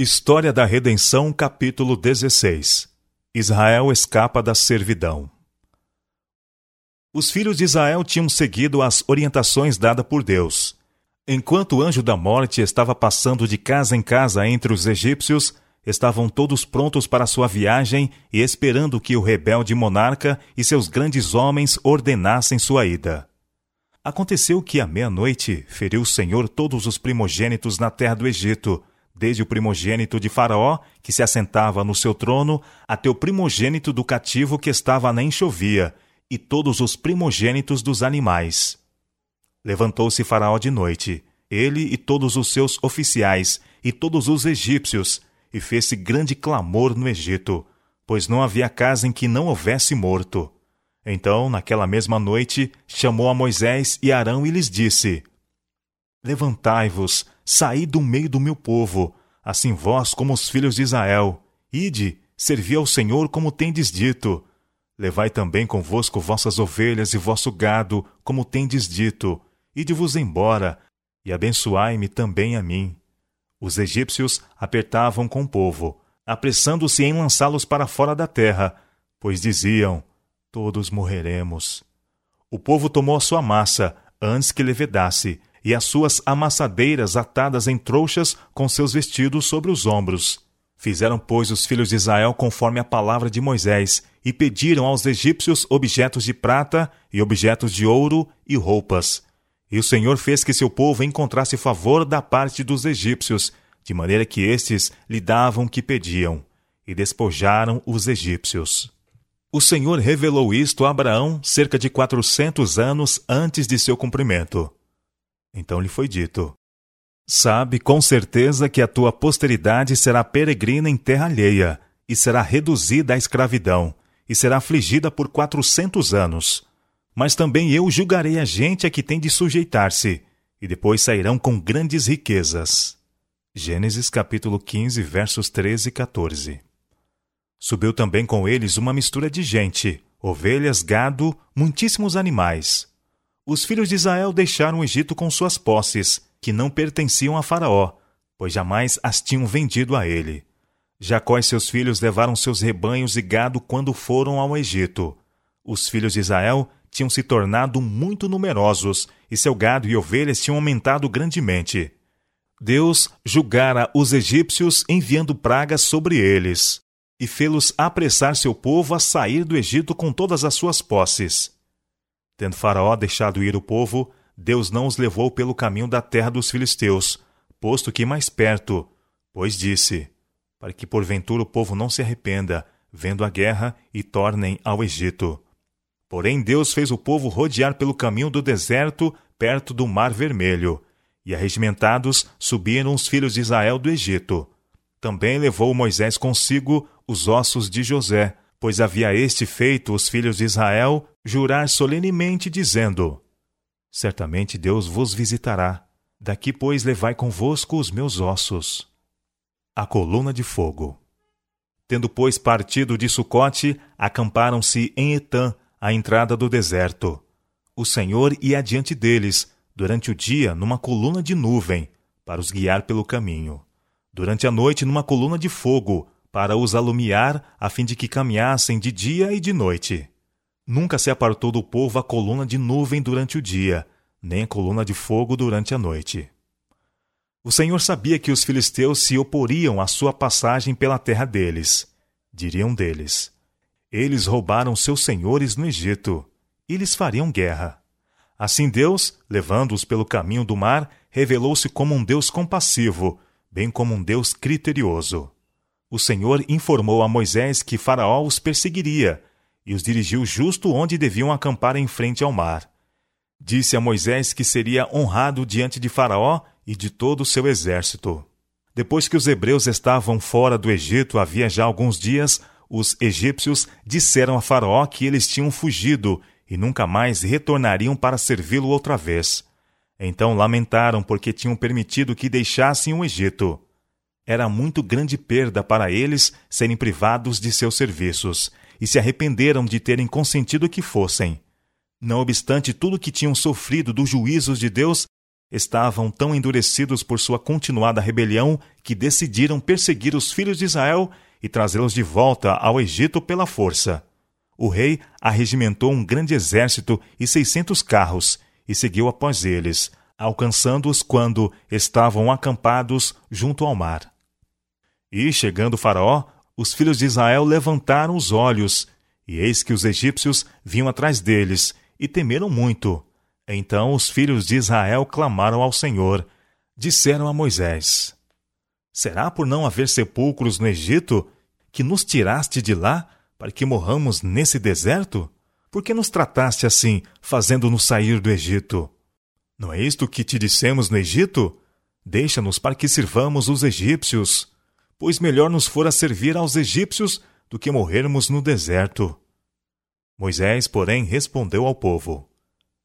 História da Redenção, capítulo 16 Israel escapa da servidão. Os filhos de Israel tinham seguido as orientações dadas por Deus. Enquanto o anjo da morte estava passando de casa em casa entre os egípcios, estavam todos prontos para sua viagem e esperando que o rebelde monarca e seus grandes homens ordenassem sua ida. Aconteceu que à meia-noite feriu o Senhor todos os primogênitos na terra do Egito, desde o primogênito de Faraó, que se assentava no seu trono, até o primogênito do cativo que estava na enxovia, e todos os primogênitos dos animais. Levantou-se Faraó de noite, ele e todos os seus oficiais, e todos os egípcios, e fez-se grande clamor no Egito, pois não havia casa em que não houvesse morto. Então, naquela mesma noite, chamou a Moisés e Arão e lhes disse: Levantai-vos, saí do meio do meu povo, assim vós como os filhos de Israel. Ide, servi ao Senhor como tendes dito. Levai também convosco vossas ovelhas e vosso gado, como tendes dito. Ide-vos embora, e abençoai-me também a mim. Os egípcios apertavam com o povo, apressando-se em lançá-los para fora da terra, pois diziam: Todos morreremos. O povo tomou a sua massa antes que levedasse, e as suas amassadeiras atadas em trouxas com seus vestidos sobre os ombros. Fizeram, pois, os filhos de Israel conforme a palavra de Moisés, e pediram aos egípcios objetos de prata e objetos de ouro e roupas. E o Senhor fez que seu povo encontrasse favor da parte dos egípcios, de maneira que estes lhe davam o que pediam, e despojaram os egípcios. O Senhor revelou isto a Abraão cerca de quatrocentos anos antes de seu cumprimento. Então lhe foi dito: Sabe com certeza que a tua posteridade será peregrina em terra alheia, e será reduzida à escravidão, e será afligida por quatrocentos anos. Mas também eu julgarei a gente a que tem de sujeitar-se, e depois sairão com grandes riquezas. Gênesis capítulo 15, versos 13 e 14. Subiu também com eles uma mistura de gente, ovelhas, gado, muitíssimos animais os filhos de Israel deixaram o Egito com suas posses, que não pertenciam a Faraó, pois jamais as tinham vendido a ele. Jacó e seus filhos levaram seus rebanhos e gado quando foram ao Egito. Os filhos de Israel tinham se tornado muito numerosos, e seu gado e ovelhas tinham aumentado grandemente. Deus julgara os egípcios enviando pragas sobre eles, e fê-los apressar seu povo a sair do Egito com todas as suas posses. Tendo Faraó deixado ir o povo, Deus não os levou pelo caminho da terra dos filisteus, posto que mais perto, pois disse: Para que porventura o povo não se arrependa, vendo a guerra, e tornem ao Egito. Porém, Deus fez o povo rodear pelo caminho do deserto, perto do Mar Vermelho, e arregimentados subiram os filhos de Israel do Egito. Também levou Moisés consigo os ossos de José, pois havia este feito os filhos de Israel jurar solenemente, dizendo: Certamente Deus vos visitará. Daqui, pois, levai convosco os meus ossos. A coluna de fogo. Tendo, pois, partido de Sucote, acamparam-se em Etã, à entrada do deserto. O Senhor ia adiante deles, durante o dia, numa coluna de nuvem, para os guiar pelo caminho. Durante a noite, numa coluna de fogo, para os alumiar, a fim de que caminhassem de dia e de noite. Nunca se apartou do povo a coluna de nuvem durante o dia, nem a coluna de fogo durante a noite. O Senhor sabia que os filisteus se oporiam à sua passagem pela terra deles. Diriam deles: Eles roubaram seus senhores no Egito, e lhes fariam guerra. Assim Deus, levando-os pelo caminho do mar, revelou-se como um Deus compassivo, bem como um Deus criterioso o Senhor informou a Moisés que Faraó os perseguiria e os dirigiu justo onde deviam acampar em frente ao mar. Disse a Moisés que seria honrado diante de Faraó e de todo o seu exército. Depois que os hebreus estavam fora do Egito havia já alguns dias, os egípcios disseram a Faraó que eles tinham fugido e nunca mais retornariam para servi-lo outra vez. Então lamentaram porque tinham permitido que deixassem o Egito era muito grande perda para eles serem privados de seus serviços, e se arrependeram de terem consentido que fossem. Não obstante tudo que tinham sofrido dos juízos de Deus, estavam tão endurecidos por sua continuada rebelião que decidiram perseguir os filhos de Israel e trazê-los de volta ao Egito pela força. O rei arregimentou um grande exército e seiscentos carros e seguiu após eles, alcançando-os quando estavam acampados junto ao mar. E, chegando Faraó, os filhos de Israel levantaram os olhos, e eis que os egípcios vinham atrás deles, e temeram muito. Então os filhos de Israel clamaram ao Senhor. Disseram a Moisés: Será por não haver sepulcros no Egito que nos tiraste de lá para que morramos nesse deserto? Por que nos trataste assim, fazendo-nos sair do Egito? Não é isto que te dissemos no Egito? Deixa-nos para que sirvamos os egípcios pois melhor nos fora servir aos egípcios do que morrermos no deserto. Moisés, porém, respondeu ao povo: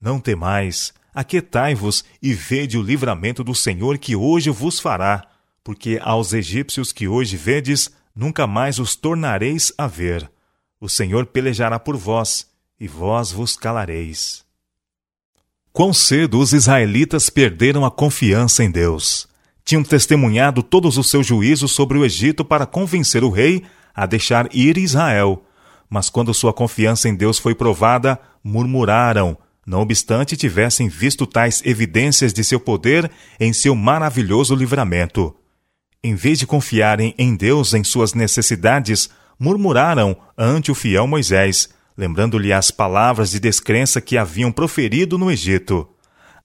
Não temais, aquietai-vos e vede o livramento do Senhor que hoje vos fará, porque aos egípcios que hoje vedes, nunca mais os tornareis a ver. O Senhor pelejará por vós, e vós vos calareis. Quão cedo os israelitas perderam a confiança em Deus tinham testemunhado todos os seus juízos sobre o Egito para convencer o rei a deixar ir Israel. Mas quando sua confiança em Deus foi provada, murmuraram, não obstante tivessem visto tais evidências de seu poder em seu maravilhoso livramento. Em vez de confiarem em Deus em suas necessidades, murmuraram ante o fiel Moisés, lembrando-lhe as palavras de descrença que haviam proferido no Egito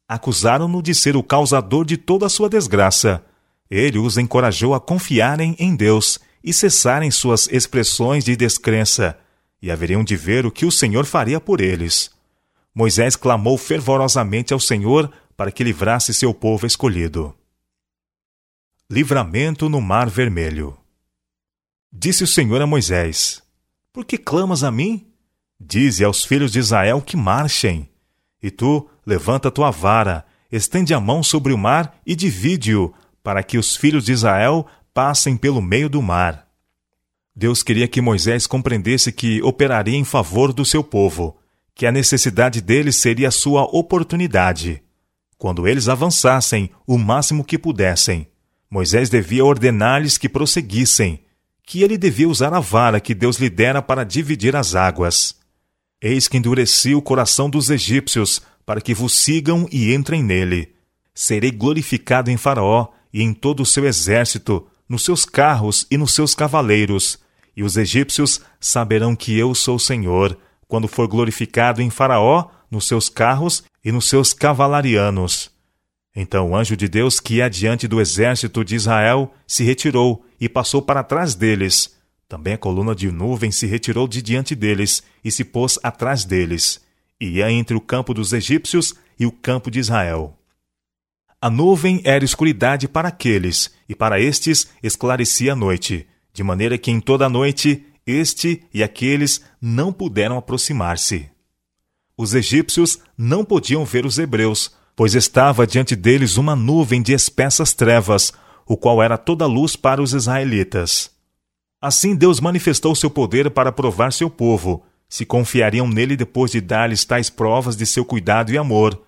acusaram-no de ser o causador de toda a sua desgraça. Ele os encorajou a confiarem em Deus e cessarem suas expressões de descrença, e haveriam de ver o que o Senhor faria por eles. Moisés clamou fervorosamente ao Senhor para que livrasse seu povo escolhido. Livramento no Mar Vermelho. Disse o Senhor a Moisés: Por que clamas a mim? Dize aos filhos de Israel que marchem. E tu, levanta tua vara, estende a mão sobre o mar e divide-o, para que os filhos de Israel passem pelo meio do mar. Deus queria que Moisés compreendesse que operaria em favor do seu povo, que a necessidade deles seria sua oportunidade. Quando eles avançassem o máximo que pudessem, Moisés devia ordenar-lhes que prosseguissem, que ele devia usar a vara que Deus lhe dera para dividir as águas. Eis que endureci o coração dos egípcios, para que vos sigam e entrem nele. Serei glorificado em Faraó e em todo o seu exército, nos seus carros e nos seus cavaleiros. E os egípcios saberão que eu sou o Senhor, quando for glorificado em Faraó, nos seus carros e nos seus cavalarianos. Então o anjo de Deus, que ia diante do exército de Israel, se retirou e passou para trás deles também a coluna de nuvem se retirou de diante deles e se pôs atrás deles, ia entre o campo dos egípcios e o campo de Israel. A nuvem era escuridade para aqueles, e para estes esclarecia a noite, de maneira que em toda a noite este e aqueles não puderam aproximar-se. Os egípcios não podiam ver os hebreus, pois estava diante deles uma nuvem de espessas trevas, o qual era toda luz para os israelitas. Assim Deus manifestou seu poder para provar seu povo, se confiariam nele depois de dar-lhes tais provas de seu cuidado e amor,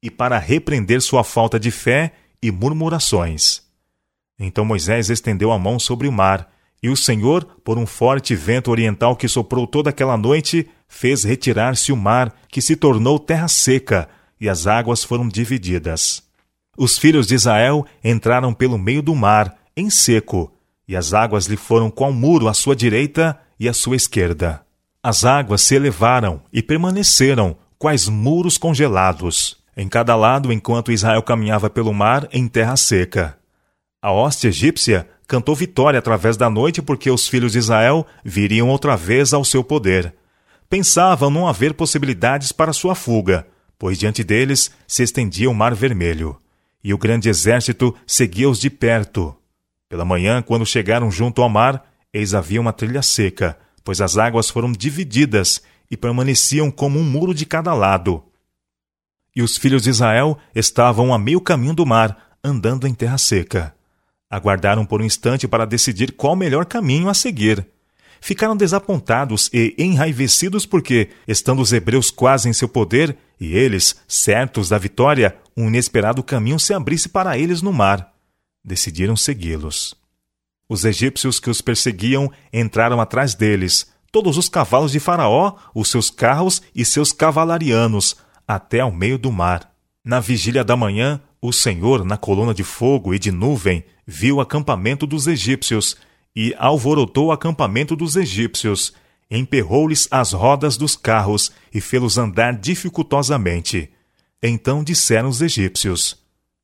e para repreender sua falta de fé e murmurações. Então Moisés estendeu a mão sobre o mar, e o Senhor, por um forte vento oriental que soprou toda aquela noite, fez retirar-se o mar, que se tornou terra seca, e as águas foram divididas. Os filhos de Israel entraram pelo meio do mar, em seco, e as águas lhe foram qual muro à sua direita e à sua esquerda. As águas se elevaram e permaneceram, quais muros congelados, em cada lado enquanto Israel caminhava pelo mar em terra seca. A hoste egípcia cantou vitória através da noite porque os filhos de Israel viriam outra vez ao seu poder. Pensavam não haver possibilidades para sua fuga, pois diante deles se estendia o mar vermelho, e o grande exército seguia-os de perto, pela manhã, quando chegaram junto ao mar, eis havia uma trilha seca, pois as águas foram divididas e permaneciam como um muro de cada lado. E os filhos de Israel estavam a meio caminho do mar, andando em terra seca. Aguardaram por um instante para decidir qual o melhor caminho a seguir. Ficaram desapontados e enraivecidos porque, estando os hebreus quase em seu poder, e eles, certos da vitória, um inesperado caminho se abrisse para eles no mar. Decidiram segui-los. Os egípcios que os perseguiam entraram atrás deles, todos os cavalos de Faraó, os seus carros e seus cavalarianos, até ao meio do mar. Na vigília da manhã, o Senhor, na coluna de fogo e de nuvem, viu o acampamento dos egípcios e alvorotou o acampamento dos egípcios, emperrou-lhes as rodas dos carros e fê-los andar dificultosamente. Então disseram os egípcios: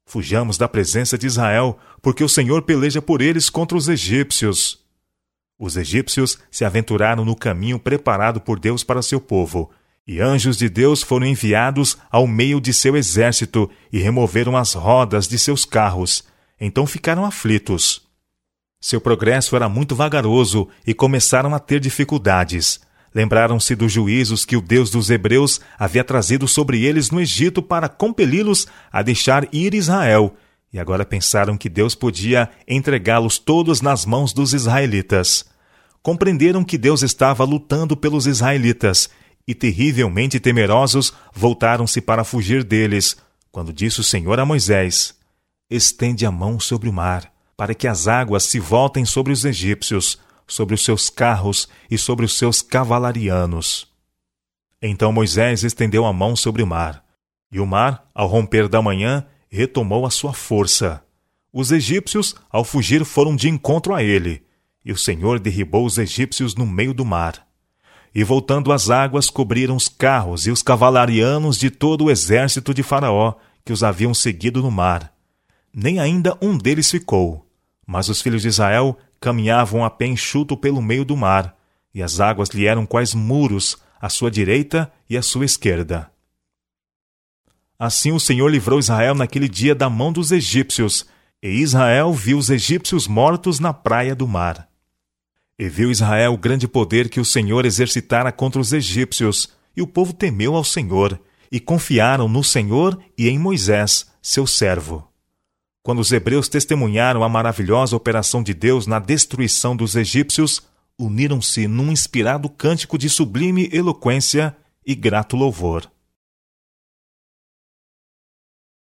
Fujamos da presença de Israel, porque o Senhor peleja por eles contra os egípcios. Os egípcios se aventuraram no caminho preparado por Deus para seu povo, e anjos de Deus foram enviados ao meio de seu exército e removeram as rodas de seus carros. Então ficaram aflitos. Seu progresso era muito vagaroso e começaram a ter dificuldades. Lembraram-se dos juízos que o Deus dos Hebreus havia trazido sobre eles no Egito para compeli-los a deixar ir Israel, e agora pensaram que Deus podia entregá-los todos nas mãos dos israelitas. Compreenderam que Deus estava lutando pelos israelitas e, terrivelmente temerosos, voltaram-se para fugir deles, quando disse o Senhor a Moisés: Estende a mão sobre o mar para que as águas se voltem sobre os egípcios, sobre os seus carros e sobre os seus cavalarianos. Então Moisés estendeu a mão sobre o mar, e o mar, ao romper da manhã, retomou a sua força. Os egípcios, ao fugir, foram de encontro a ele, e o Senhor derribou os egípcios no meio do mar. E voltando as águas cobriram os carros e os cavalarianos de todo o exército de Faraó, que os haviam seguido no mar. Nem ainda um deles ficou mas os filhos de Israel caminhavam a pé enxuto pelo meio do mar, e as águas lhe eram quais muros à sua direita e à sua esquerda. Assim o Senhor livrou Israel naquele dia da mão dos egípcios, e Israel viu os egípcios mortos na praia do mar. E viu Israel o grande poder que o Senhor exercitara contra os egípcios, e o povo temeu ao Senhor, e confiaram no Senhor e em Moisés, seu servo. Quando os hebreus testemunharam a maravilhosa operação de Deus na destruição dos egípcios, uniram-se num inspirado cântico de sublime eloquência e grato louvor.